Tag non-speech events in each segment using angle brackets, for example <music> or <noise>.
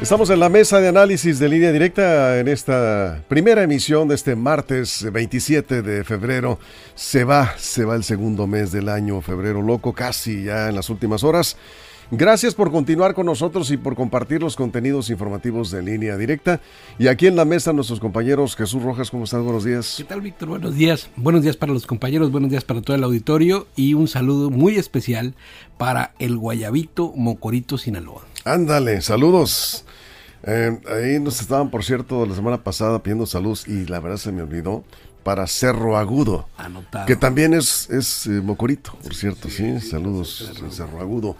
Estamos en la mesa de análisis de línea directa en esta primera emisión de este martes 27 de febrero. Se va, se va el segundo mes del año, febrero loco, casi ya en las últimas horas. Gracias por continuar con nosotros y por compartir los contenidos informativos de línea directa. Y aquí en la mesa nuestros compañeros Jesús Rojas, ¿cómo estás? Buenos días. ¿Qué tal, Víctor? Buenos días. Buenos días para los compañeros, buenos días para todo el auditorio y un saludo muy especial para el Guayabito Mocorito Sinaloa. Ándale, saludos. Eh, ahí nos estaban, por cierto, la semana pasada pidiendo saludos y la verdad se me olvidó para Cerro Agudo, Anotado. que también es, es eh, Mocorito, por cierto, sí, saludos Cerro Agudo.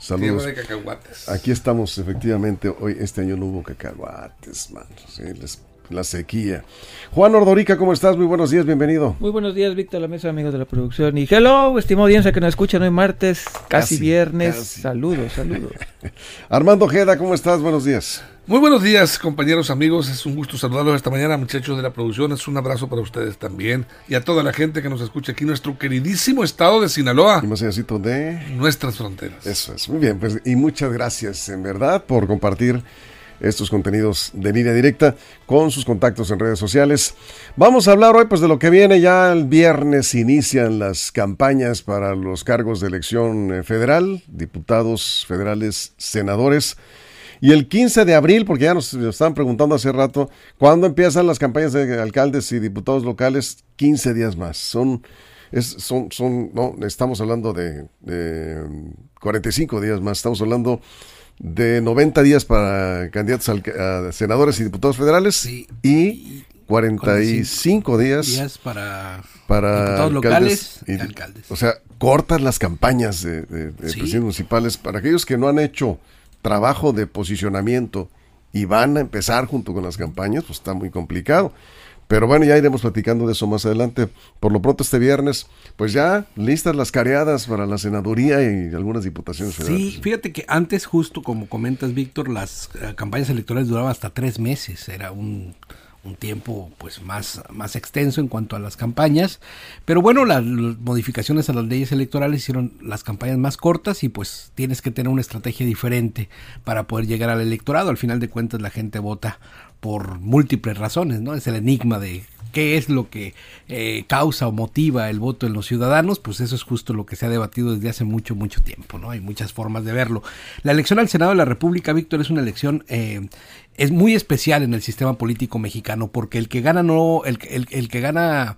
Saludos. de cacahuates. Aquí estamos, efectivamente, hoy este año no hubo cacahuates, mano, sí, les- la sequía. Juan Ordorica, ¿cómo estás? Muy buenos días, bienvenido. Muy buenos días, Víctor, la mesa, amigos de la producción. Y hello, estimado audiencia que nos escuchan hoy martes, casi, Casi, viernes. casi. Saludos, saludos. <laughs> Armando Ojeda, ¿cómo estás? Buenos días. Muy buenos días, compañeros, amigos. Es un gusto saludarlos esta mañana, muchachos de la producción. Es un abrazo para ustedes también y a toda la gente que nos escucha aquí en nuestro queridísimo estado de Sinaloa, Y más allácito de... nuestras fronteras. Eso es, muy bien, pues y muchas gracias en verdad por compartir estos contenidos de línea directa con sus contactos en redes sociales. Vamos a hablar hoy pues de lo que viene ya el viernes inician las campañas para los cargos de elección eh, federal, diputados federales, senadores. Y el 15 de abril, porque ya nos, estaban preguntando hace rato, ¿cuándo empiezan las campañas de alcaldes y diputados locales? 15 días más. Son es, son, son, no, estamos hablando de, de, mm, 45 días más, estamos hablando de 90 días para candidatos al- a senadores y diputados federales Sí. y 45 días, Días para para diputados locales y- y alcaldes. O sea, cortan las campañas de, de- de Sí. presidentes municipales para aquellos que no han hecho trabajo de posicionamiento y van a empezar junto con las campañas, pues está muy complicado. Pero bueno, ya iremos platicando de eso más adelante. Por lo pronto este viernes, pues ya listas las careadas para la senaduría y algunas diputaciones federales. Sí, fíjate que antes, justo como comentas, Víctor, las eh, campañas electorales duraban hasta tres meses. Era un, un tiempo pues más, más extenso en cuanto a las campañas. Pero bueno, las, las modificaciones a las leyes electorales hicieron las campañas más cortas y pues tienes que tener una estrategia diferente para poder llegar al electorado. Al final de cuentas la gente vota por múltiples razones, ¿no? Es el enigma de qué es lo que eh, causa o motiva el voto en los ciudadanos, pues eso es justo lo que se ha debatido desde hace mucho, mucho tiempo, ¿no? Hay muchas formas de verlo. La elección al Senado de la República, Víctor, es una elección, eh, es muy especial en el sistema político mexicano, porque el que gana no, el, el, el que gana,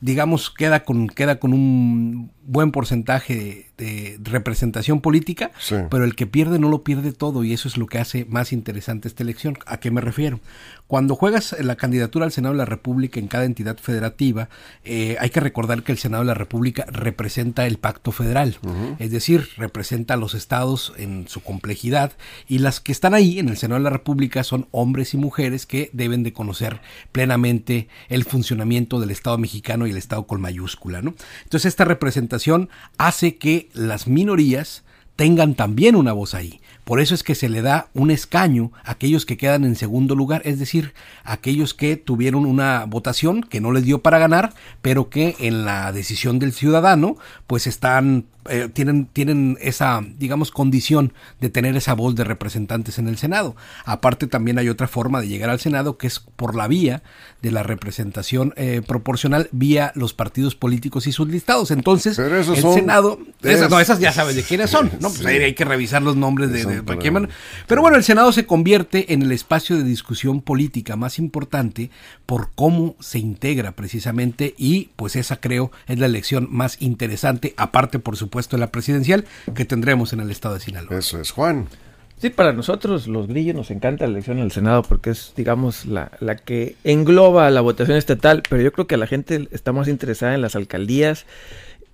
digamos, queda con, queda con un buen porcentaje de, de representación política, Sí. pero el que pierde no lo pierde todo y eso es lo que hace más interesante esta elección. ¿A qué me refiero? Cuando juegas la candidatura al Senado de la República en cada entidad federativa, eh, hay que recordar que el Senado de la República representa el pacto federal, es decir, representa a los estados en su complejidad y las que están ahí en el Senado de la República son hombres y mujeres que deben de conocer plenamente el funcionamiento del Estado mexicano y el Estado con mayúscula, ¿no? Entonces esta representación hace que las minorías tengan también una voz ahí. Por eso es que se le da un escaño a aquellos que quedan en segundo lugar, es decir, aquellos que tuvieron una votación que no les dio para ganar, pero que en la decisión del ciudadano, pues están eh, tienen, tienen esa, digamos, condición de tener esa voz de representantes en el Senado. Aparte también hay otra forma de llegar al Senado que es por la vía de la representación eh, proporcional vía los partidos políticos y sus listados. Entonces, el son- Senado, esas, no, es- esas ya sabes de quiénes son, ¿no? Pues Sí. hay que revisar los nombres de, de- quién van. Pero bueno, el Senado se convierte en el espacio de discusión política más importante por cómo se integra precisamente y pues esa creo es la elección más interesante, aparte por supuesto de la presidencial que tendremos en el estado de Sinaloa. Eso es, Juan. Sí, para nosotros los grillos nos encanta la elección en el Senado porque es, digamos, la, la que engloba la votación estatal, pero yo creo que la gente está más interesada en las alcaldías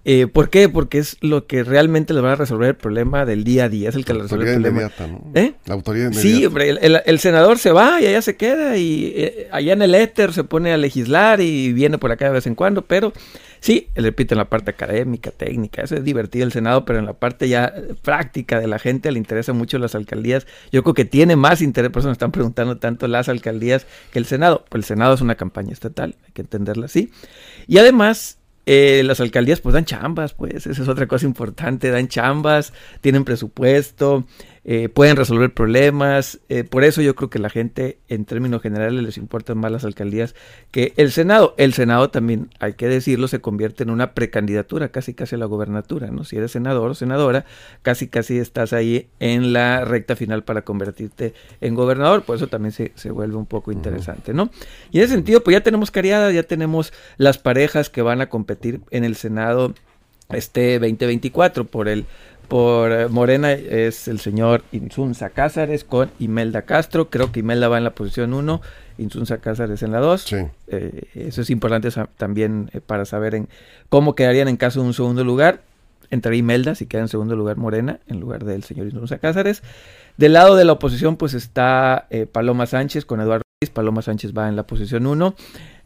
Eh, ¿Por qué? Porque es lo que realmente le va a resolver el problema del día a día. Es el que le resuelve el problema. ¿no? ¿Eh? La autoridad inmediata. Sí, hombre, el, el, senador se va y allá se queda y eh, allá en el éter se pone a legislar y viene por acá de vez en cuando, pero sí, repito, en la parte académica, técnica, eso es divertido el Senado, pero en la parte ya práctica de la gente le interesa mucho las alcaldías. Yo creo que tiene más interés, por eso me están preguntando tanto las alcaldías que el Senado. Pues el Senado es una campaña estatal, hay que entenderla así. Y además eh, las alcaldías pues dan chambas, pues esa es otra cosa importante, dan chambas, tienen presupuesto, eh, pueden resolver problemas. Eh, por eso yo creo que la gente en términos generales les importan más las alcaldías que el Senado. El Senado también, hay que decirlo, se convierte en una precandidatura, casi casi a la gobernatura, ¿no? Si eres senador o senadora, casi casi estás ahí en la recta final para convertirte en gobernador. Por eso también se, se vuelve un poco interesante, ¿no? Y en ese sentido, pues ya tenemos cariadas, ya tenemos las parejas que van a competir en el Senado este 2024 por el por eh, Morena es el señor Insunza Cázares con Imelda Castro. Creo que Imelda va en la posición 1, Insunza Cázares en la 2. Eh, eso es importante también eh, para saber en cómo quedarían en caso de un segundo lugar. Entraría Imelda si queda en segundo lugar Morena en lugar del señor Insunza Cázares. Del lado de la oposición pues está Paloma Sánchez con Eduardo Ruiz. Paloma Sánchez va en la posición 1.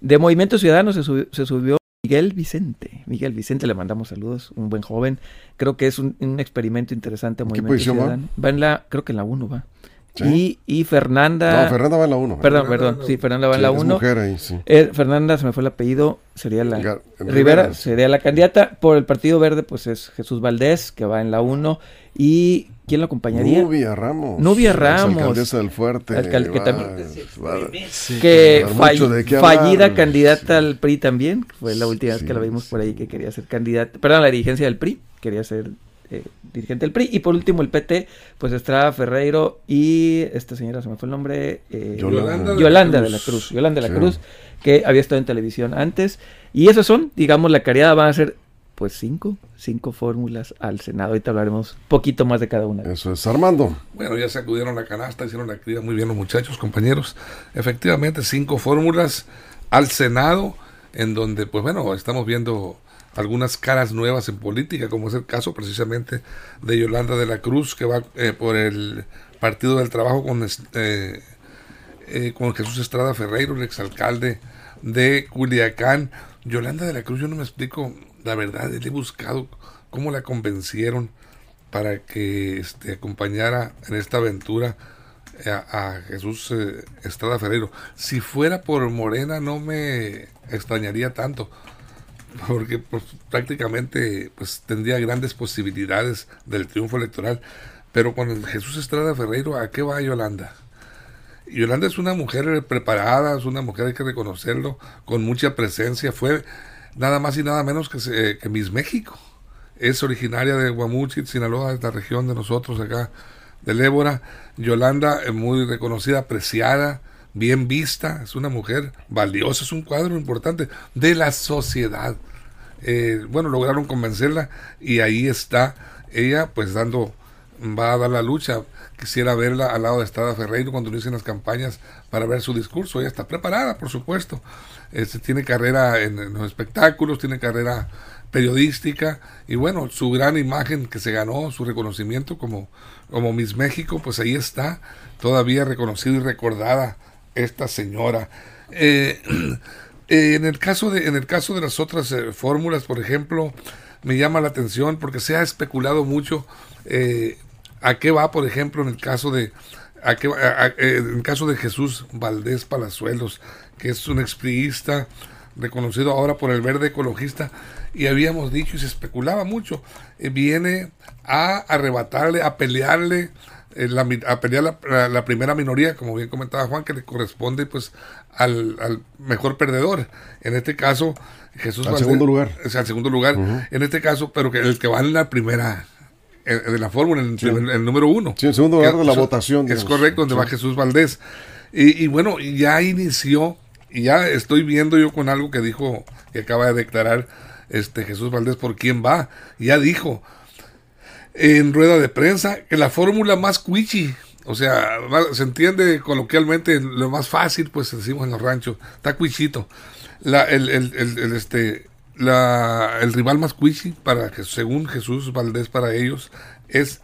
De Movimiento Ciudadano se, se subió Miguel Vicente. Miguel Vicente, le mandamos saludos, un buen joven. Creo que es un, experimento interesante. ¿Qué posición va? Va en la, creo que en la 1 va. Y, y, Fernanda. No, Fernanda va en la 1. Perdón, perdón. Sí, Fernanda va en la 1. Sí. Eh, Fernanda, se me fue el apellido, sería la. Rivera, sería la candidata. Por el Partido Verde, pues es Jesús Valdés, que va en la 1. Y ¿Quién lo acompañaría? Nubia Ramos. Nubia Ramos. alcaldesa del Fuerte. que, también, que fallida candidata al PRI también. Fue la última vez que la vimos por ahí que quería ser candidata. Perdón, la dirigencia del PRI. Quería ser eh, dirigente del PRI. Y por último el PT, pues Estrada Ferreiro y esta señora, se me fue el nombre. Eh, Yolanda, Yolanda, de la Cruz. Yolanda de la Cruz, que había estado en televisión antes. Y esos son, digamos, la cariada van a ser pues cinco, cinco fórmulas al Senado. Ahorita hablaremos un poquito más de cada una. Eso es Armando. Bueno, ya se acudieron la canasta, hicieron la actividad muy bien los muchachos, compañeros. Efectivamente, cinco fórmulas al Senado, en donde, pues bueno, estamos viendo algunas caras nuevas en política, como es el caso precisamente de Yolanda de la Cruz, que va eh, por el Partido del Trabajo con, eh, eh, con Jesús Estrada Ferreiro, el exalcalde de Culiacán. Yolanda de la Cruz, yo no me explico la verdad, le he buscado cómo la convencieron para que este, acompañara en esta aventura a, Jesús eh, Estrada Ferreiro. Si fuera por Morena no me extrañaría tanto, porque pues, prácticamente pues, tendría grandes posibilidades del triunfo electoral. Pero con Jesús Estrada Ferreiro, ¿a qué va Yolanda? Yolanda es una mujer preparada, es una mujer, hay que reconocerlo, con mucha presencia. Fue nada más y nada menos que, eh, que Miss México. Es originaria de Guamuchit, Sinaloa, esta región de nosotros acá, del Ébora. Yolanda, es muy reconocida, apreciada, bien vista, es una mujer valiosa, es un cuadro importante de la sociedad. Eh, bueno, lograron convencerla y ahí está ella, pues dando, va a dar la lucha. Quisiera verla al lado de Estrada Ferreiro cuando inician las campañas para ver su discurso. Ella está preparada, por supuesto. Este, tiene carrera en, los espectáculos, tiene carrera periodística y bueno, su gran imagen que se ganó, su reconocimiento como, como Miss México, pues ahí está, todavía reconocida y recordada esta señora. Eh, <clears throat> eh, en, el caso de, en el caso de las otras eh, fórmulas, por ejemplo, me llama la atención porque se ha especulado mucho a qué va, por ejemplo, en el caso de en el caso de Jesús Valdés Palazuelos, que es un expriista reconocido ahora por el verde ecologista, y habíamos dicho y se especulaba mucho, eh, viene a arrebatarle, a pelearle, eh, la, a pelear la, primera minoría, como bien comentaba Juan, que le corresponde pues al, mejor perdedor. En este caso, Jesús al segundo lugar. Es al segundo lugar. En este caso, pero que el que va en la primera eh, de la fórmula, en el, número uno. Sí, en segundo lugar de la votación. Es correcto, donde va Jesús Valdés. Y, y, bueno, ya inició y ya estoy viendo yo con algo que dijo, que acaba de declarar este Jesús Valdés por quién va. Ya dijo en rueda de prensa que la fórmula más cuichi, o sea, se entiende coloquialmente lo más fácil, pues decimos en los ranchos, está cuichito. La, el, el, el, este, la, el rival más cuichi para que según Jesús Valdés para ellos es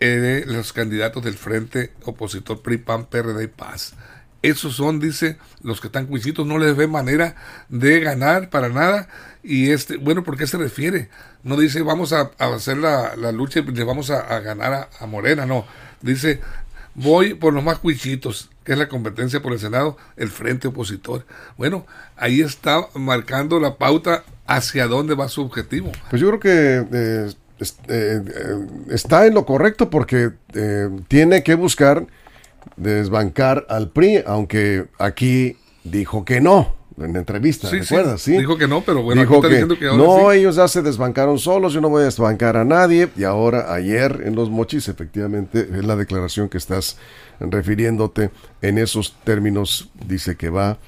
eh, los candidatos del frente opositor PRI PAN PRD y Paz. Esos son dice los que están cuisitos no les ve manera de ganar para nada. Y este bueno por qué se refiere no dice vamos a, hacer la, lucha y le vamos a, ganar a, Morena no. Dice voy por los más cuichitos que es la competencia por el Senado, el frente opositor. Bueno, ahí está marcando la pauta hacia dónde va su objetivo. Pues yo creo que eh, eh, eh, está en lo correcto porque tiene que buscar desbancar al PRI, aunque aquí dijo que no en entrevista, sí, ¿recuerdas? Sí, Dijo que no, pero bueno, dijo que, no, ellos ya se desbancaron solos, yo no voy a desbancar a nadie. Y ahora, ayer en los mochis, efectivamente, es la declaración que estás refiriéndote en esos términos, dice que va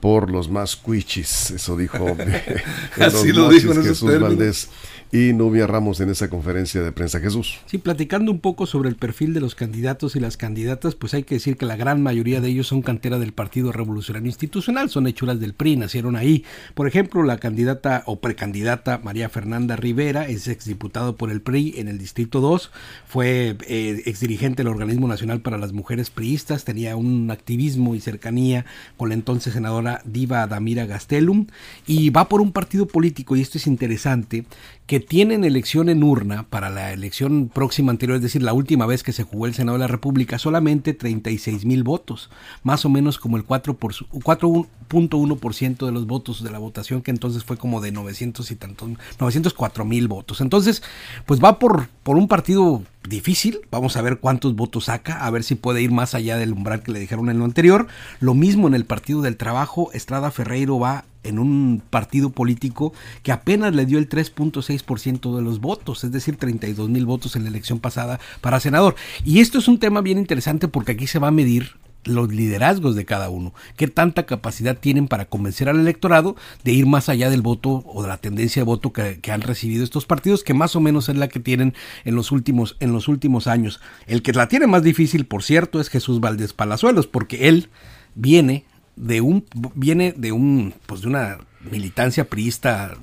por los más cuichis, eso dijo. <laughs> Así lo dijo en Jesús Valdés y Nubia Ramos en esa conferencia de prensa. Jesús. Sí, platicando un poco sobre el perfil de los candidatos y las candidatas, pues hay que decir que la gran mayoría de ellos son cantera del Partido Revolucionario Institucional, son hechuras del PRI, nacieron ahí. Por ejemplo, la candidata o precandidata María Fernanda Rivera es exdiputado por el PRI en el Distrito 2, fue eh, exdirigente del Organismo Nacional para las Mujeres Priistas, tenía un activismo y cercanía con la entonces senadora Diva Damira Gastelum y va por un partido político, y esto es interesante, que tienen elección en urna para la elección próxima anterior, es decir, la última vez que se jugó el Senado de la República, solamente 36 mil votos, más o menos como el 4.1% de los votos de la votación, que entonces fue como de 900 y tantos, 904 mil votos. Entonces, pues va por, por un partido difícil. Vamos a ver cuántos votos saca, a ver si puede ir más allá del umbral que le dijeron en lo anterior. Lo mismo en el Partido del Trabajo, Estrada Ferreiro va en un partido político que apenas le dio el 3.6% de los votos, es decir, 32 mil votos en la elección pasada para senador. Y esto es un tema bien interesante porque aquí se va a medir los liderazgos de cada uno, qué tanta capacidad tienen para convencer al electorado de ir más allá del voto o de la tendencia de voto que, han recibido estos partidos, que más o menos es la que tienen en los últimos, en los últimos años. El que la tiene más difícil, por cierto, es Jesús Valdés Palazuelos, porque él viene de un, viene de un, pues de una militancia priista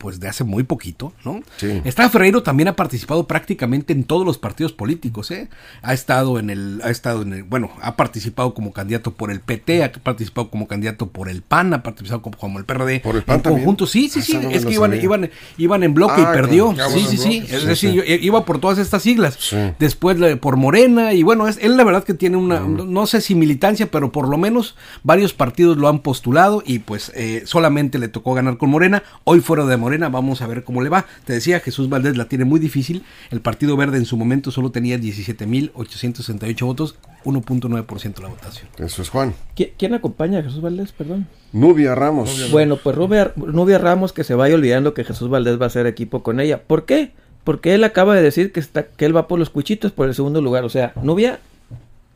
pues de hace muy poquito, ¿no? Sí. Estrada Ferreiro también ha participado prácticamente en todos los partidos políticos, ¿eh? Ha estado en el, ha estado en el, bueno, ha participado como candidato por el PT, ha participado como candidato por el PAN, ha participado como, el PRD. Por el PAN en conjunto, sí, sí, sí, es que iban, iban, iban, en bloque y ah, perdió. sí, sí, sí, es decir, iba por todas estas siglas. Después por Morena y bueno, es, él la verdad que tiene una, no sé si militancia, pero por lo menos varios partidos lo han postulado y pues eh, solamente le tocó ganar con Morena. Hoy fuera de Morena vamos a ver cómo le va. Te decía, Jesús Valdés la tiene muy difícil. El Partido Verde en su momento solo tenía 17.868 votos, 1.9% la votación. Eso es Juan. ¿Quién acompaña a Jesús Valdés, perdón? Nubia Ramos. Bueno, pues Nubia, Nubia Ramos que se vaya olvidando que Jesús Valdés va a hacer equipo con ella. ¿Por qué? Porque él acaba de decir que, está, que él va por los cuchitos por el segundo lugar. O sea, Nubia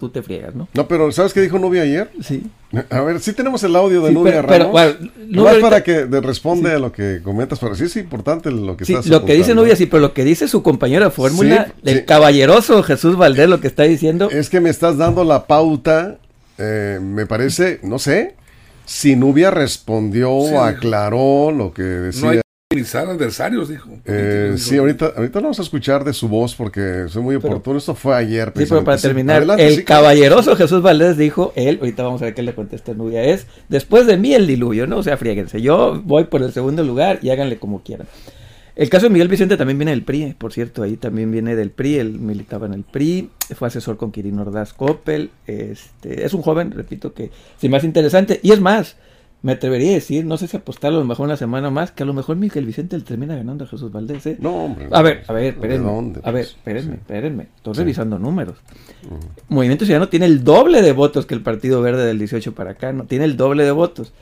tú te friegas, ¿no? No, pero ¿sabes qué dijo Nubia ayer? Sí. A ver, sí tenemos el audio de Nubia pero, Ramos. no es para que responde a lo que comentas, pero sí es importante lo que sí, Lo que dice Nubia, sí, pero lo que dice su compañero de fórmula, el caballeroso Jesús Valdés, lo que está diciendo. Es que me estás dando la pauta, eh, me parece, no sé, si Nubia respondió o aclaró lo que decía adversarios, dijo. Eh, sí, ahorita, ahorita vamos a escuchar de su voz porque es muy oportuno. Esto fue ayer. Sí, pero para terminar, el caballeroso Jesús Valdés dijo, él, ahorita vamos a ver qué le contesta Nubia, es, después de mí el diluvio, ¿no? O sea, fríguense, yo voy por el segundo lugar y háganle como quieran. El caso de Miguel Vicente también viene del PRI, por cierto, ahí también viene del PRI, él militaba en el PRI, fue asesor con Quirino Ordaz Coppel, este, es un joven, repito, que es más interesante, y es más, me atrevería a decir, no sé si apostarlo a lo mejor una semana más, que a lo mejor Miguel Vicente le termina ganando a Jesús Valdés. ¿eh? No, hombre. A ver, a ver, espérenme. a ver, espérenme, espérenme. Estoy revisando números. Movimiento Ciudadano tiene el doble de votos que el Partido Verde del 18 para acá, ¿no? Tiene el doble de votos.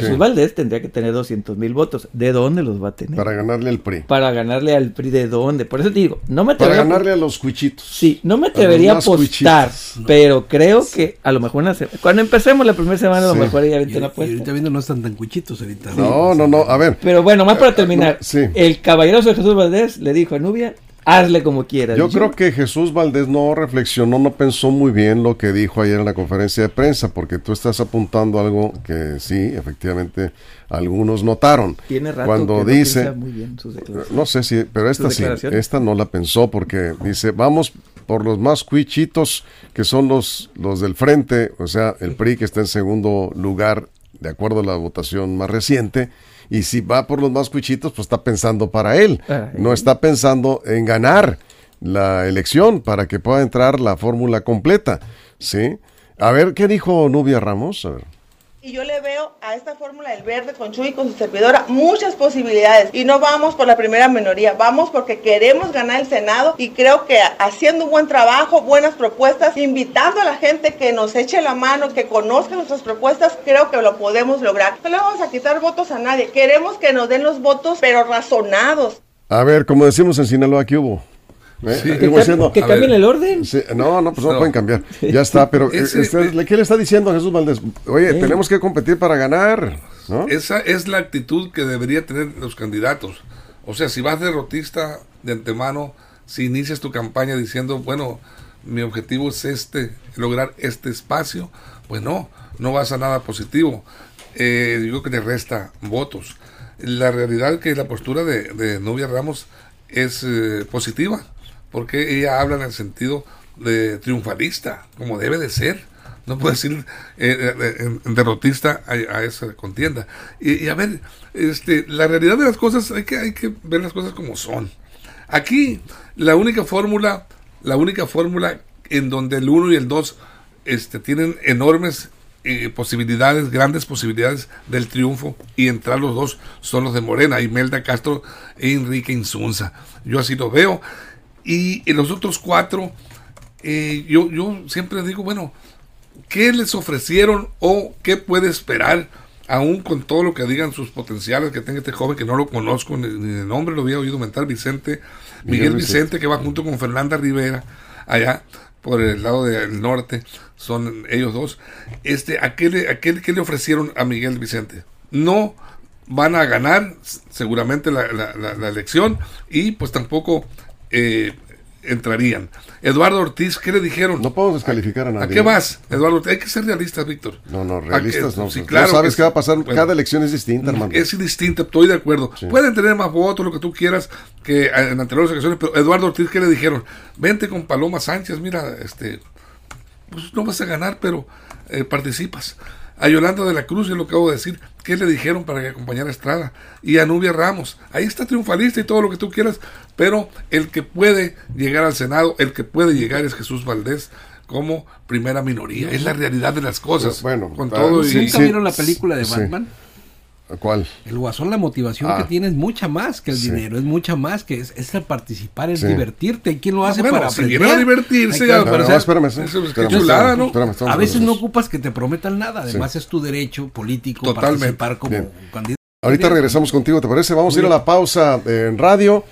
Jesús Valdés tendría que tener 200 mil votos. ¿De dónde los va a tener? Para ganarle al PRI. Para ganarle al PRI, ¿de dónde? Por eso te digo, no me atrevería. Para ganarle a los cuichitos. Sí, no me atrevería a apostar, pero creo que a lo mejor una cuando empecemos la primera semana, a lo mejor ya ahorita una apuesta. ahorita viendo no están tan cuichitos ahorita. No, no, no, a ver. Pero bueno, más para terminar. sí. El caballero de Jesús Valdés le dijo a Nubia, hazle como quieras. Yo creo que Jesús Valdés no reflexionó, no pensó muy bien lo que dijo ayer en la conferencia de prensa, porque tú estás apuntando algo que sí, efectivamente, algunos notaron. Tiene rato Cuando que no dice, piensa muy bien sus declaraciones. no sé si, pero esta sí, esta no la pensó porque dice, vamos por los más cuichitos, que son los, los del frente, o sea, el PRI que está en segundo lugar, de acuerdo a la votación más reciente, y si va por los más cuichitos, pues está pensando para él, no está pensando en ganar la elección para que pueda entrar la fórmula completa, ¿sí? A ver, ¿qué dijo Nubia Ramos? A ver. Y yo le veo a esta fórmula del verde con Chuy y con su servidora muchas posibilidades. Y no vamos por la primera minoría, vamos porque queremos ganar el Senado y creo que haciendo un buen trabajo, buenas propuestas, invitando a la gente que nos eche la mano, que conozca nuestras propuestas, creo que lo podemos lograr. No le vamos a quitar votos a nadie, queremos que nos den los votos, pero razonados. A ver, como decimos en Sinaloa, ¿qué hubo? ¿Eh? Sí. Aquí Que, diciendo- que cambien el orden. Sí, no, no, pues no, No. pueden cambiar. Ya está, pero <laughs> eh, Ese- este, ¿qué le está diciendo a Jesús Valdés? Oye, Eh. tenemos que competir para ganar, ¿no? Esa es la actitud que debería tener los candidatos. O sea, si vas derrotista de antemano, si inicias tu campaña diciendo, bueno, mi objetivo es este, lograr este espacio, pues no, no vas a nada positivo. Eh, digo que te resta votos. La realidad es que la postura de, de Novia Ramos es eh, positiva, porque ella habla en el sentido de triunfalista, como debe de ser. No puede decir eh, eh, en derrotista a, a esa contienda. Y, a ver, este, la realidad de las cosas, hay que, hay que ver las cosas como son. Aquí, la única fórmula, la única fórmula en donde el 1 y el 2 este, tienen enormes eh, posibilidades, grandes posibilidades del triunfo y entrar los dos son los de Morena, Imelda Castro e Enrique Insunza. Yo así lo veo. Y en los otros cuatro, eh, yo, yo siempre digo, bueno, ¿qué les ofrecieron o qué puede esperar? Aún con todo lo que digan sus potenciales que tenga este joven que no lo conozco ni, ni de nombre, lo había oído mentar, Vicente, Miguel, Miguel Vicente, que va junto con Fernanda Rivera, allá por el lado del norte, son ellos dos. Este, ¿a qué le, a qué- qué le ofrecieron a Miguel Vicente? No van a ganar seguramente la, la- la- la elección y pues tampoco eh, entrarían. Eduardo Ortiz, ¿qué le dijeron? No podemos descalificar a ¿A nadie. qué vas, Eduardo? Hay que ser realistas, Víctor. No, no, ¿A realistas no. Sí, pues, claro no sabes qué va a pasar. Bueno, Cada elección es distinta, hermano. Es distinto, estoy de acuerdo. Sí. Pueden tener más votos, lo que tú quieras, que en anteriores ocasiones, pero Eduardo Ortiz, ¿qué le dijeron? Vente con Paloma Sánchez, mira, este, pues no vas a ganar, pero eh, participas. A Yolanda de la Cruz, yo lo acabo de decir, ¿qué le dijeron para que acompañara a Estrada? Y a Nubia Ramos, ahí está triunfalista y todo lo que tú quieras, pero el que puede llegar al Senado, el que puede llegar es Jesús Valdés como primera minoría. Es la realidad de las cosas. Bueno, con ah, todo y... ¿Nunca sí. vieron la película de sí. ¿Cuál? El guasón, la motivación Ah. que tiene es mucha más que el Sí. dinero, es mucha más que es, es el participar, es Sí. divertirte. ¿Quién lo Ah, hace bueno, para si aprender? vienen a divertirse, que ya, No, no, espérame, eso es espérame, chulada, espérame, ¿no? espérame, A veces no ocupas que te prometan nada, además es tu derecho político Totalmente. participar como Bien. candidato. Ahorita regresamos contigo, ¿te parece? Vamos a ir a la pausa en radio.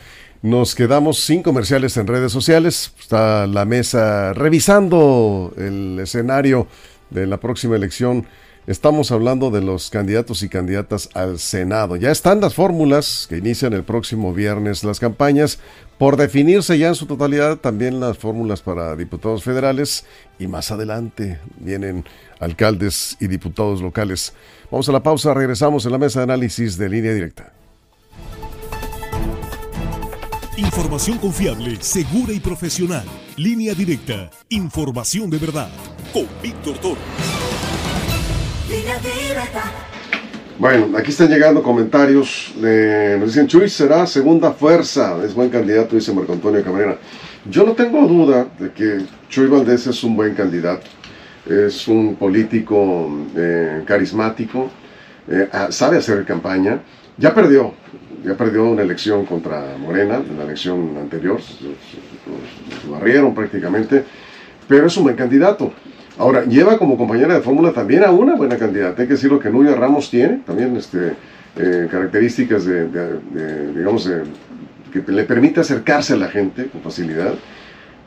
Nos quedamos sin comerciales en redes sociales. Está la mesa revisando el escenario de la próxima elección. Estamos hablando de los candidatos y candidatas al Senado. Ya están las fórmulas que inician el próximo viernes las campañas. Por definirse ya en su totalidad también las fórmulas para diputados federales y más adelante vienen alcaldes y diputados locales. Vamos a la pausa, regresamos en la mesa de análisis de línea directa. Información confiable, segura y profesional. Línea directa. Información de verdad. Con Víctor Toro. Bueno, aquí están llegando comentarios. nos dicen, Chuy será segunda fuerza. Es buen candidato, dice Marco Antonio Cabrera. Yo no tengo duda de que Chuy Valdés es un buen candidato. Es un político eh, carismático, eh, sabe hacer campaña. Ya perdió, ya perdió una elección contra Morena, en la elección anterior. Se barrieron prácticamente, pero es un buen candidato. Ahora, lleva como compañera de fórmula también a una buena candidata. Hay que decir lo que Nuria Ramos tiene, también este, eh, características de, de- que le permite acercarse a la gente con facilidad.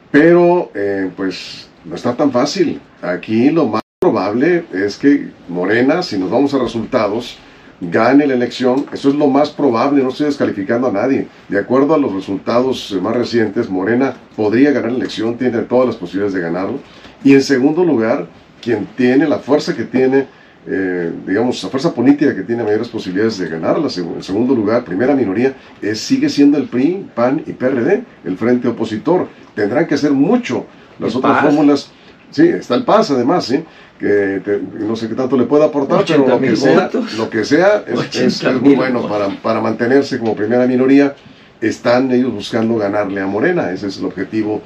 Pero, eh, pues, no está tan fácil. Aquí lo más probable es que Morena, si nos vamos a resultados, gane la elección. Eso es lo más probable, no estoy descalificando a nadie. De acuerdo a los resultados más recientes, Morena podría ganar la elección, tiene todas las posibilidades de ganarlo. Y en segundo lugar, quien tiene la fuerza que tiene, eh, digamos, la fuerza política que tiene mayores posibilidades de ganar, la en segundo lugar, primera minoría, es, sigue siendo el PRI, PAN y PRD, el frente opositor. Tendrán que hacer mucho. Las otras fórmulas, sí, está el PAS además, ¿sí? que no sé qué tanto le puede aportar, pero lo que, sea, lo que sea es, muy bueno para, para, mantenerse como primera minoría. Están ellos buscando ganarle a Morena, ese es el objetivo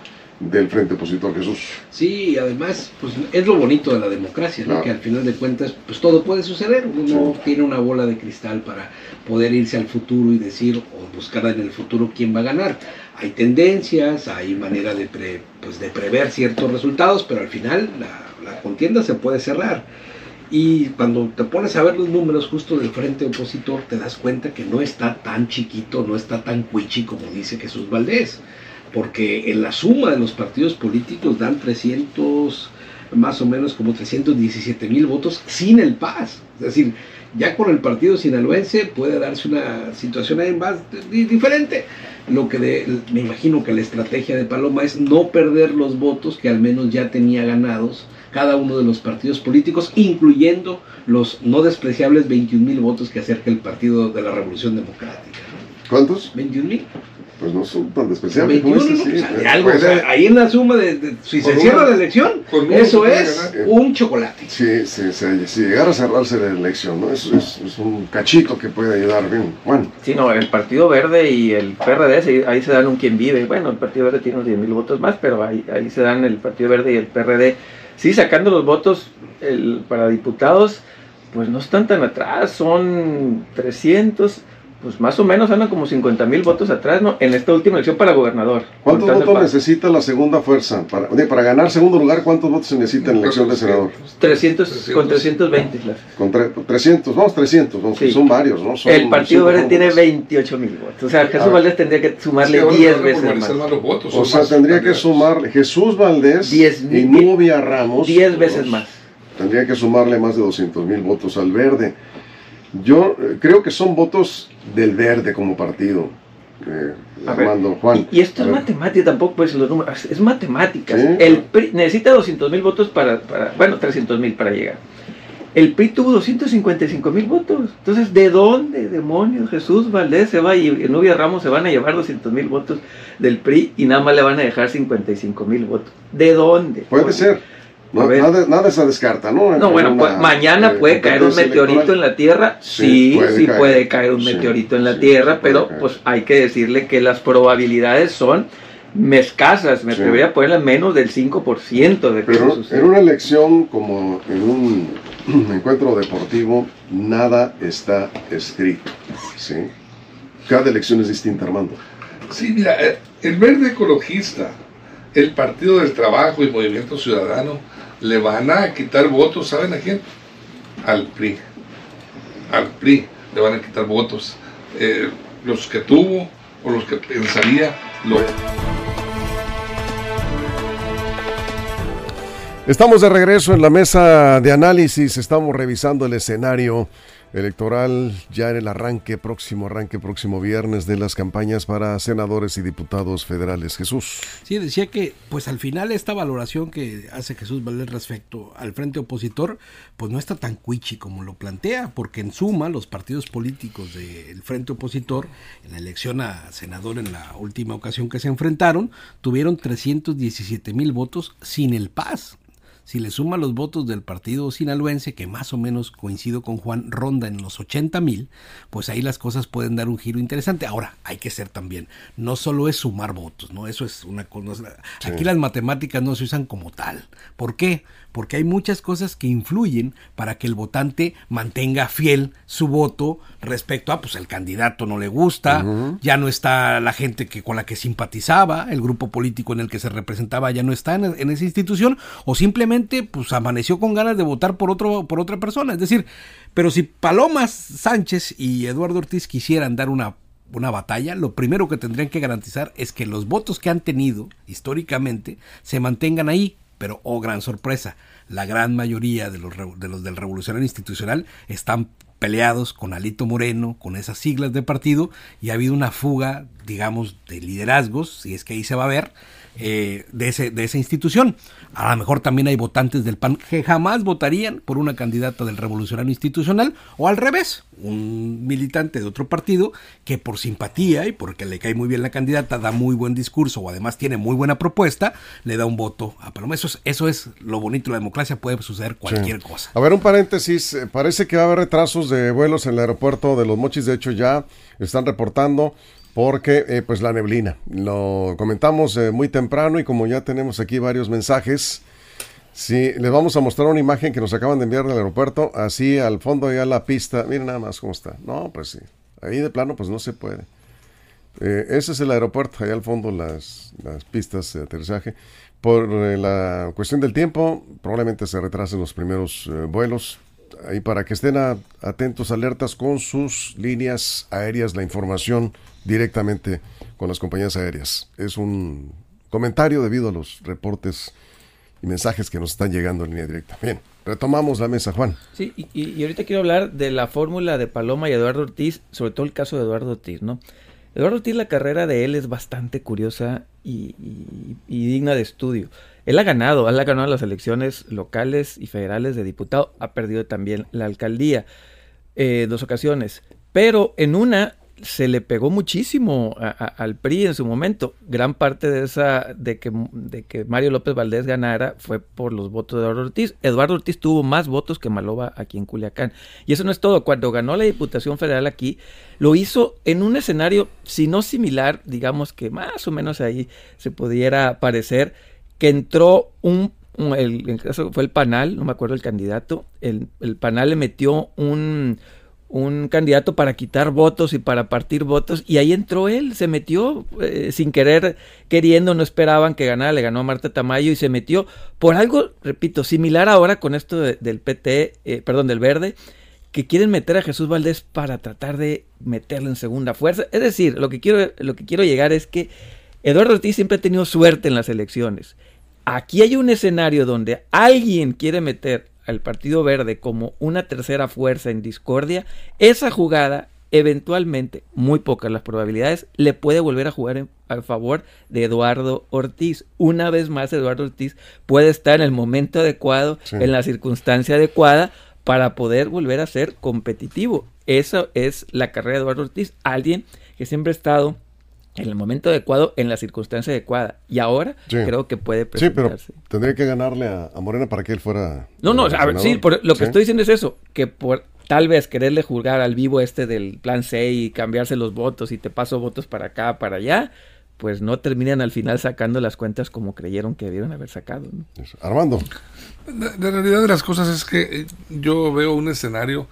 del Frente Opositor Jesús. Sí, además, pues es lo bonito de la democracia, ¿no? que al final de cuentas, pues todo puede suceder. Uno tiene una bola de cristal para poder irse al futuro y decir o buscar en el futuro quién va a ganar. Hay tendencias, hay manera de, pues, de prever ciertos resultados, pero al final la, la contienda se puede cerrar. Y cuando te pones a ver los números justo del frente opositor, te das cuenta que no está tan chiquito, no está tan cuichi como dice Jesús Valdés porque en la suma de los partidos políticos dan 300, más o menos como 317 mil votos sin el PAS. Es decir, ya con el partido sinaloense puede darse una situación ahí más diferente. Lo que me imagino que la estrategia de Paloma es no perder los votos que al menos ya tenía ganados cada uno de los partidos políticos, incluyendo los no despreciables 21 mil votos que acerca el Partido de la Revolución Democrática. ¿Cuántos? 21 mil pues no son tan despreciables. ahí en la suma de, si se cierra la elección, eso es un chocolate. Sí, sí, si llegara a cerrarse la elección, ¿no? Eso es, un cachito que puede ayudar bien. Bueno. Sí, no, el Partido Verde y el PRD, ahí se dan un quien vive. Bueno, el Partido Verde tiene unos 10 mil votos más, pero ahí, ahí se dan el Partido Verde y el PRD. Sí, sacando los votos el, para diputados, pues no están tan atrás, son 300 pues más o menos andan como 50 mil votos atrás, ¿no? En esta última elección para gobernador. ¿Cuántos votos necesita la segunda fuerza? Para, para ganar segundo lugar, ¿cuántos votos se necesita en la elección de senador? 300, con 320. Con 300, vamos, 300, vamos, son varios, ¿no? el Partido Verde tiene 28 mil votos. O sea, Jesús ah. Valdés tendría que sumarle 10 veces más. o sea, tendría que sumarle Jesús Valdés y Nubia Ramos. 10 veces más. Tendría que sumarle más de 200 mil votos al Verde. Yo eh, creo que son votos del verde como partido. Eh, Armando, Juan. Y, esto es matemática, tampoco pues los números, es matemática. El PRI necesita 200 mil votos para, para, bueno, 300 mil para llegar. El PRI tuvo 255 mil votos. Entonces, ¿de dónde, demonios, Jesús Valdés se va y Nubia Ramos se van a llevar 200 mil votos del PRI y nada más le van a dejar 55 mil votos? ¿De dónde? Puede ser nada, se descarta, ¿no? No, bueno, pues, mañana puede caer un meteorito en la Tierra. Sí, sí, puede, caer. un meteorito en la Tierra, pero pues hay que decirle que las probabilidades son escasas. Me atrevería a ponerle menos del 5% de que pero En una elección como en un <clears throat> encuentro deportivo, nada está escrito. ¿sí? Cada elección es distinta, Armando. Sí, mira, eh, el verde ecologista, el Partido del Trabajo y Movimiento Ciudadano le van a quitar votos, ¿saben a quién? Al PRI. Al PRI le van a quitar votos. Eh, los que tuvo o los que pensaría lo... Estamos de regreso en la mesa de análisis, estamos revisando el escenario electoral ya en el arranque próximo, arranque próximo viernes de las campañas para senadores y diputados federales. Jesús. Sí, decía que pues al final esta valoración que hace Jesús Valer respecto al frente opositor, pues no está tan cuichi como lo plantea, porque en suma los partidos políticos del frente opositor en la elección a senador en la última ocasión que se enfrentaron, tuvieron 317 mil votos sin el paz si le suma los votos del partido sinaloense, que más o menos coincido con Juan, ronda en los 80 mil, pues ahí las cosas pueden dar un giro interesante. Ahora, hay que ser también, no solo es sumar votos, ¿no? Eso es una cosa. Aquí las matemáticas no se usan como tal. ¿Por qué? porque hay muchas cosas que influyen para que el votante mantenga fiel su voto respecto a pues el candidato no le gusta, ya no está la gente que con la que simpatizaba, el grupo político en el que se representaba ya no está en, en esa institución o simplemente pues amaneció con ganas de votar por otro por otra persona, es decir, pero si Palomas Sánchez y Eduardo Ortiz quisieran dar una una batalla, lo primero que tendrían que garantizar es que los votos que han tenido históricamente se mantengan ahí, pero oh gran sorpresa, la gran mayoría de los, de los del revolucionario institucional están peleados con Alito Moreno, con esas siglas de partido, y ha habido una fuga, digamos, de liderazgos, si es que ahí se va a ver, eh, de, ese, de esa institución. A lo mejor también hay votantes del PAN que jamás votarían por una candidata del Revolucionario Institucional o al revés, un militante de otro partido que por simpatía y porque le cae muy bien la candidata, da muy buen discurso o además tiene muy buena propuesta, le da un voto a Paloma. Eso es, eso es lo bonito de la democracia, puede suceder cualquier cosa. A ver, un paréntesis, eh, parece que va a haber retrasos de vuelos en el aeropuerto de Los Mochis, de hecho ya están reportando porque eh, pues la neblina. Lo comentamos eh, muy temprano y como ya tenemos aquí varios mensajes, sí, les vamos a mostrar una imagen que nos acaban de enviar del aeropuerto, así al fondo ya la pista, miren nada más cómo está. No, pues sí, ahí de plano pues no se puede. Eh, ese es el aeropuerto, allá al fondo las, las pistas de aterrizaje. Por la cuestión del tiempo, probablemente se retrasen los primeros vuelos, ahí para que estén atentos, alertas con sus líneas aéreas, la información directamente con las compañías aéreas. Es un comentario debido a los reportes y mensajes que nos están llegando en línea directa. Bien, retomamos la mesa, Juan. Sí, y, ahorita quiero hablar de la fórmula de Paloma y Eduardo Ortiz, sobre todo el caso de Eduardo Ortiz, ¿no? Eduardo Ortiz, la carrera de él es bastante curiosa y, digna de estudio. Él ha ganado, él ha ganado las elecciones locales y federales de diputado, ha perdido también la alcaldía eh, dos ocasiones, pero en una se le pegó muchísimo al PRI en su momento. Gran parte de esa, de que, de que Mario López Valdés ganara fue por los votos de Eduardo Ortiz. Eduardo Ortiz tuvo más votos que Maloba aquí en Culiacán. Y eso no es todo. Cuando ganó la Diputación Federal aquí, lo hizo en un escenario, si no similar, digamos que más o menos ahí se pudiera parecer que entró un, el, en caso fue el panal, no me acuerdo el candidato, el, el panal le metió un, un candidato para quitar votos y para partir votos y ahí entró él, se metió eh, sin querer, queriendo, no esperaban que ganara, le ganó a Marta Tamayo y se metió por algo, repito, similar ahora con esto del PT, eh, perdón, del verde, que quieren meter a Jesús Valdés para tratar de meterlo en segunda fuerza. Es decir, lo que quiero, lo que quiero llegar es que Eduardo Ortiz siempre ha tenido suerte en las elecciones aquí hay un escenario donde alguien quiere meter al Partido Verde como una tercera fuerza en discordia, esa jugada eventualmente, muy pocas las probabilidades, le puede volver a jugar a favor de Eduardo Ortiz. Una vez más, Eduardo Ortiz puede estar en el momento adecuado, en la circunstancia adecuada, para poder volver a ser competitivo. Esa es la carrera de Eduardo Ortiz, alguien que siempre ha estado en el momento adecuado, en la circunstancia adecuada. Y ahora creo que puede presentarse. Sí, pero tendría que ganarle a, Morena para que él fuera. No, no, a ver, sí, lo que estoy diciendo es eso, que por tal vez quererle juzgar al vivo este del plan C y cambiarse los votos y te paso votos para acá, para allá, pues no terminan al final sacando las cuentas como creyeron que debieron haber sacado. Armando. La, realidad de las cosas es que yo veo un escenario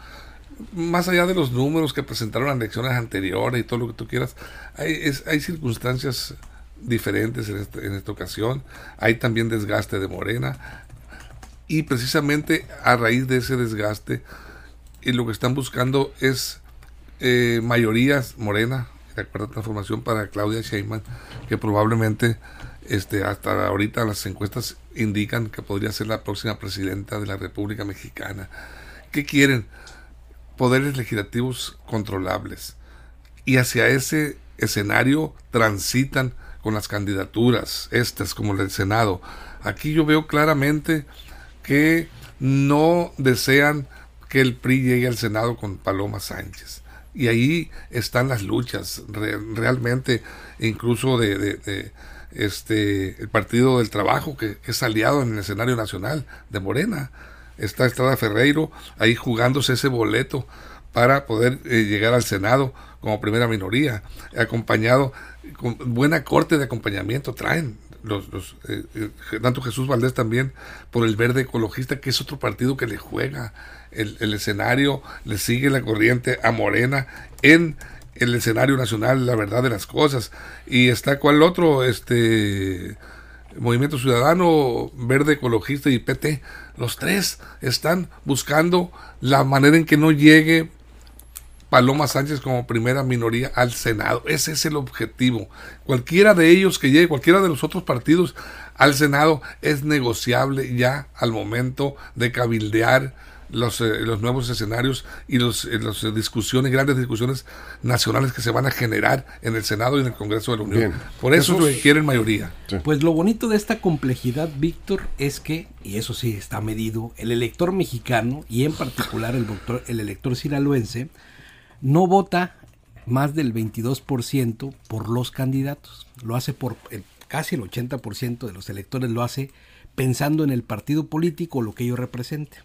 más allá de los números que presentaron las elecciones anteriores y todo lo que tú quieras, hay, hay circunstancias diferentes en, este, en esta ocasión, hay también desgaste de Morena y precisamente a raíz de ese desgaste y lo que están buscando es eh, mayorías Morena, de acuerdo a transformación para Claudia Sheinbaum, que probablemente este, hasta ahorita las encuestas indican que podría ser la próxima presidenta de la República Mexicana. ¿Qué quieren? Poderes legislativos controlables. Y hacia ese escenario transitan con las candidaturas, estas como el Senado. Aquí yo veo claramente que no desean que el PRI llegue al Senado con Paloma Sánchez. Y ahí están las luchas, realmente, incluso de, este el Partido del Trabajo, que, es aliado en el escenario nacional de Morena está Estrada Ferreiro ahí jugándose ese boleto para poder eh, llegar al Senado como primera minoría, acompañado con buena corte de acompañamiento traen los, eh, eh, tanto Jesús Valdés también por el Verde Ecologista, que es otro partido que le juega el, el escenario, le sigue la corriente a Morena en el escenario nacional, la verdad de las cosas. Y está cual otro, este Movimiento Ciudadano, Verde Ecologista y PT, los tres están buscando la manera en que no llegue Paloma Sánchez como primera minoría al Senado. Ese es el objetivo. Cualquiera de ellos que llegue, cualquiera de los otros partidos al Senado es negociable ya al momento de cabildear los, eh, los nuevos escenarios y los, eh, las discusiones, grandes discusiones nacionales que se van a generar en el Senado y en el Congreso de la Unión. Por eso es lo que quieren mayoría. Pues lo bonito de esta complejidad, Víctor, es que, y eso sí está medido, el elector mexicano y en particular el, doctor, el elector sinaloense no vota más del 22% por los candidatos. Lo hace por casi el 80% de los electores lo hace pensando en el partido político o lo que ello represente.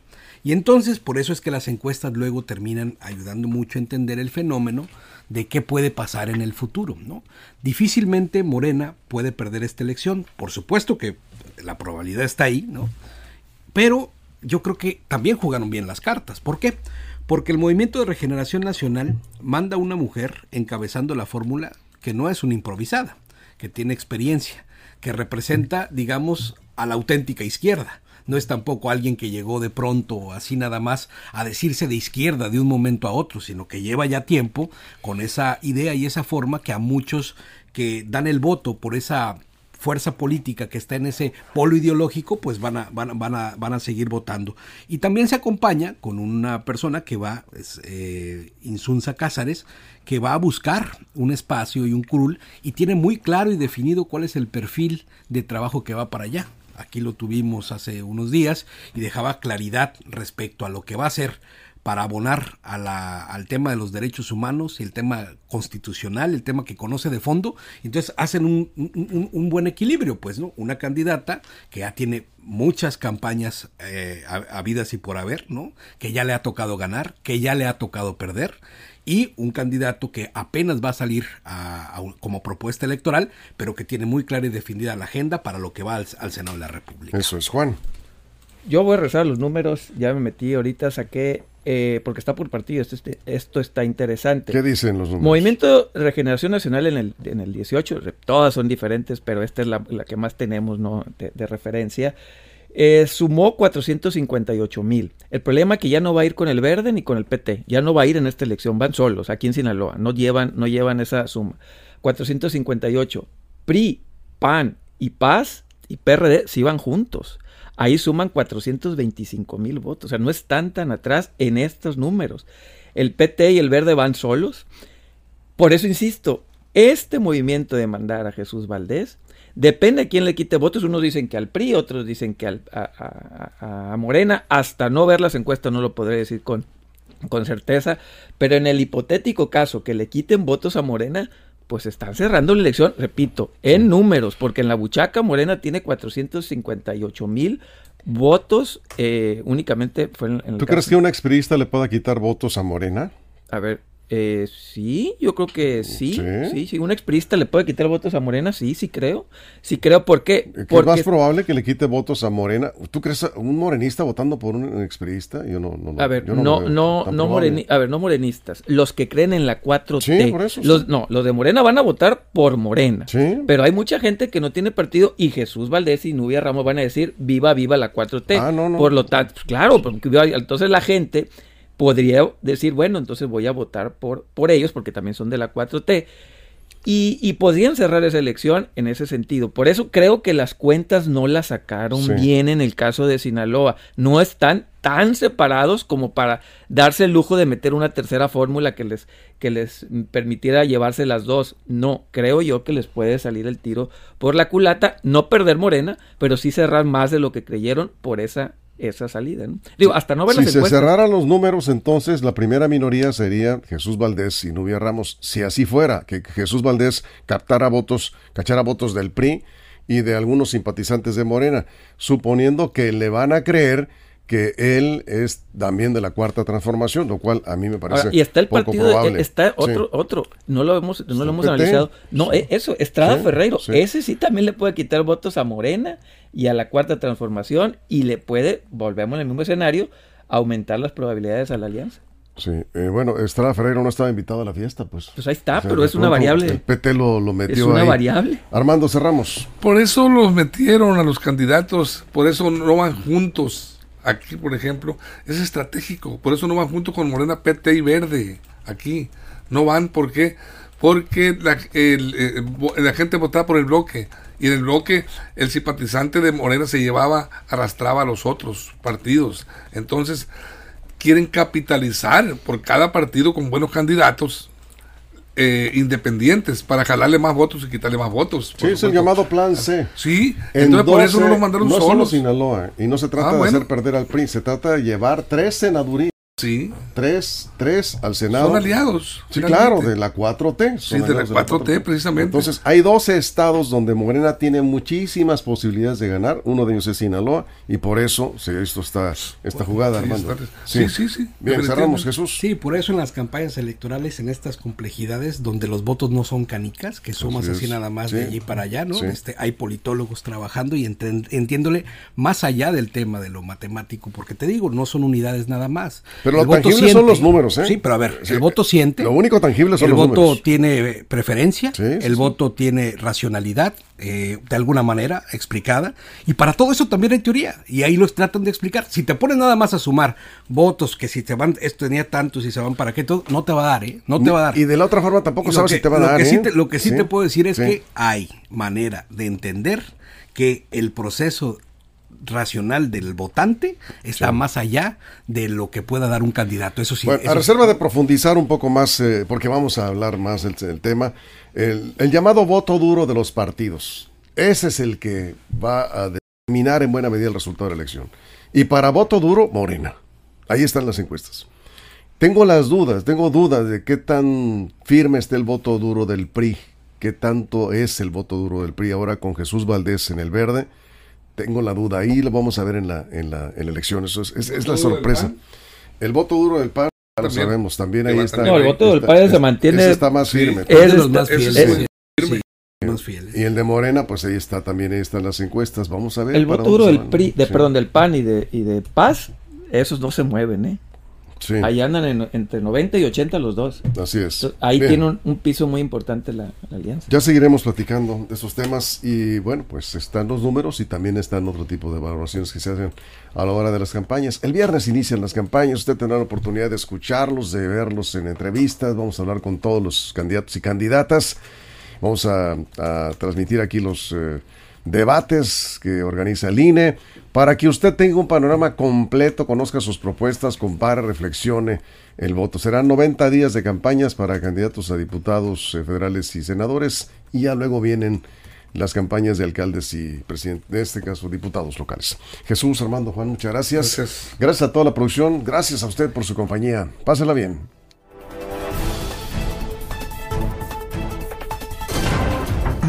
Y entonces por eso es que las encuestas luego terminan ayudando mucho a entender el fenómeno de qué puede pasar en el futuro. ¿no? Difícilmente Morena puede perder esta elección. Por supuesto que la probabilidad está ahí, ¿no? Pero yo creo que también jugaron bien las cartas. ¿Por qué? Porque el Movimiento de Regeneración Nacional manda a una mujer encabezando la fórmula que no es una improvisada, que tiene experiencia, que representa, digamos, a la auténtica izquierda. No es tampoco alguien que llegó de pronto así nada más a decirse de izquierda de un momento a otro, sino que lleva ya tiempo con esa idea y esa forma que a muchos que dan el voto por esa fuerza política que está en ese polo ideológico, pues van a, van, van a, van a seguir votando. Y también se acompaña con una persona que va, es, eh, Insunza Cázares, que va a buscar un espacio y un curul y tiene muy claro y definido cuál es el perfil de trabajo que va para allá. Aquí lo tuvimos hace unos días y dejaba claridad respecto a lo que va a hacer para abonar al tema de los derechos humanos, el tema constitucional, el tema que conoce de fondo. Entonces hacen un, un, buen equilibrio, pues, ¿no? Una candidata que ya tiene muchas campañas eh, habidas y por haber, ¿no? Que ya le ha tocado ganar, que ya le ha tocado perder y un candidato que apenas va a salir como propuesta electoral, pero que tiene muy clara y definida la agenda para lo que va al, al Senado de la República. Eso es, Juan. Yo voy a rezar los números, ya me metí ahorita, saqué eh, porque está por partido, esto, este, esto, está interesante. ¿Qué dicen los números? Movimiento Regeneración Nacional en el, en el 18, todas son diferentes, pero esta es la, que más tenemos ¿no? de, referencia. Eh, sumó 458 mil. El problema es que ya no va a ir con el verde ni con el PT, ya no va a ir en esta elección, van solos aquí en Sinaloa, no llevan, no llevan esa suma. 458. PRI, PAN y PAS y PRD sí van juntos ahí suman 425 mil votos. O sea, no están tan atrás en estos números. El PT y el Verde van solos. Por eso insisto, este movimiento de mandar a Jesús Valdés depende de quién le quite votos. Unos dicen que al PRI, otros dicen que a, Morena. Hasta no ver las encuestas no lo podré decir con, con certeza. Pero en el hipotético caso que le quiten votos a Morena, pues están cerrando la elección, repito, en números, porque en la buchaca Morena tiene 458 mil votos, eh, únicamente fue en, ¿Tú crees que un experista le pueda quitar votos a Morena? A ver, eh, sí, yo creo que sí, sí, sí, un exprista le puede quitar votos a Morena, sí, sí creo, sí creo, ¿por qué? Porque es más probable que le quite votos a Morena. ¿Tú crees un morenista votando por un exprista? Yo no, no, a ver, no, no, no, no a ver, no morenistas, los que creen en la 4T, sí, por eso, los, no, los de Morena van a votar por Morena, sí. pero hay mucha gente que no tiene partido y Jesús Valdés y Nubia Ramos van a decir viva, viva la 4T, ah, no, no, por lo tanto, pues, claro, porque entonces la gente podría decir, bueno, entonces voy a votar por, por ellos porque también son de la 4T. Y, podrían cerrar esa elección en ese sentido. Por eso creo que las cuentas no las sacaron bien en el caso de Sinaloa. No están tan separados como para darse el lujo de meter una tercera fórmula que les, que les permitiera llevarse las dos. No, creo yo que les puede salir el tiro por la culata, no perder Morena, pero sí cerrar más de lo que creyeron por esa esa salida. Digo, hasta no ver Si se cerraran los números, entonces la primera minoría sería Jesús Valdés y Nubia Ramos. Si así fuera, que Jesús Valdés captara votos, cachara votos del PRI y de algunos simpatizantes de Morena, suponiendo que le van a creer que él es también de la cuarta transformación, lo cual a mí me parece y está el partido está otro otro no lo hemos no lo hemos analizado. No e, eso Estrada Ferreiro ese sí también le puede quitar votos a Morena y a la cuarta transformación y le puede volvemos al mismo escenario aumentar las probabilidades a la alianza. Sí, eh, bueno, Estrada Ferreiro no estaba invitado a la fiesta, pues. Pues ahí está, pero es una variable. El PT lo, lo metió Es una variable. Armando Cerramos. Por eso los metieron a los candidatos, por eso no van juntos aquí, por ejemplo, es estratégico. Por eso no van junto con Morena, PT y Verde. Aquí. No van, ¿por qué? Porque la, la gente votaba por el bloque. Y en el bloque el simpatizante de Morena se llevaba, arrastraba a los otros partidos. Entonces, quieren capitalizar por cada partido con buenos candidatos eh, independientes para jalarle más votos y quitarle más votos. Sí, es el llamado plan C. Sí, entonces por eso no los mandaron no solos. Sinaloa, y no se trata Ah, de bueno. hacer perder al PRI, se trata de llevar tres senadurías, Sí, tres, tres al Senado. son aliados. Sí, finalmente. claro, de la 4T. Sí, de la aliados 4T, precisamente. Entonces, hay 12 estados donde Morena tiene muchísimas posibilidades de ganar. Uno de ellos es Sinaloa, y por eso se ha visto esta, esta jugada, Sí, Armando. está- sí, sí, sí, Bien, cerramos, Jesús. Sí, por eso en las campañas electorales, en estas complejidades donde los votos no son canicas, que sumas Así nada más Sí. de allí para allá, ¿no? Sí. Este, hay politólogos trabajando y entiéndole más allá del tema de lo matemático, porque te digo, no son unidades nada más. Pero El lo voto tangible son los números, ¿eh? Sí, pero a ver, Sí. el voto siente. Lo único tangible son el los voto números. tiene eh, preferencia, Sí, el sí. voto tiene racionalidad, eh, de alguna manera explicada, y para todo eso también hay teoría, y ahí los tratan de explicar. Si te pones nada más a sumar votos, que si te van, esto tenía tantos y se van para qué, todo, no te va a dar, ¿eh? No te va a dar. Y de la otra forma tampoco sabes que- si te va a dar. que ¿eh? te- lo que sí, te puedo decir es que hay manera de entender que el proceso racional del votante está más allá de lo que pueda dar un candidato. Eso sí. Bueno, eso a sí. reserva de profundizar un poco más, eh, porque vamos a hablar más del, del tema, el, el llamado voto duro de los partidos. Ese es el que va a determinar en buena medida el resultado de la elección. Y para voto duro, Morena. Ahí están las encuestas. Tengo las dudas, tengo dudas de qué tan firme está el voto duro del PRI, qué tanto es el voto duro del PRI ahora con Jesús Valdés en el verde. Tengo la duda, ahí lo vamos a ver en la, en la, en la elección, eso es, es- es la sorpresa. PAN? El voto duro del PAN, ya lo sabemos, también ahí está. No, el voto del PAN se mantiene- ese está más Sí. firme. Es de Ese los más ese fieles. es sí, firme. sí, más fieles. Y el de Morena, pues ahí está también, ahí están las encuestas. Vamos a ver. El voto duro del. PRI, de, Sí, perdón, del PAN y de, y de Paz, esos no se mueven, ¿eh? Sí, Ahí andan en- entre 90 y 80 los dos. así es. Entonces, ahí Bien. tiene un, un piso muy importante la, la alianza. Ya seguiremos platicando de esos temas y bueno, pues están los números y también están otro tipo de valoraciones que se hacen a la hora de las campañas. El viernes inician las campañas, usted tendrá la oportunidad de escucharlos, de verlos en entrevistas, vamos a hablar con todos los candidatos y candidatas, vamos a, a transmitir aquí los eh, debates que organiza el INE para que usted tenga un panorama completo, conozca sus propuestas, compare, reflexione el voto. Serán 90 días de campañas para candidatos a diputados eh, federales y senadores y ya luego vienen las campañas de alcaldes y presidentes, en este caso diputados locales. Jesús, Armando, Juan, muchas gracias. Gracias. Gracias a toda la producción, gracias a usted por su compañía. Pásela bien.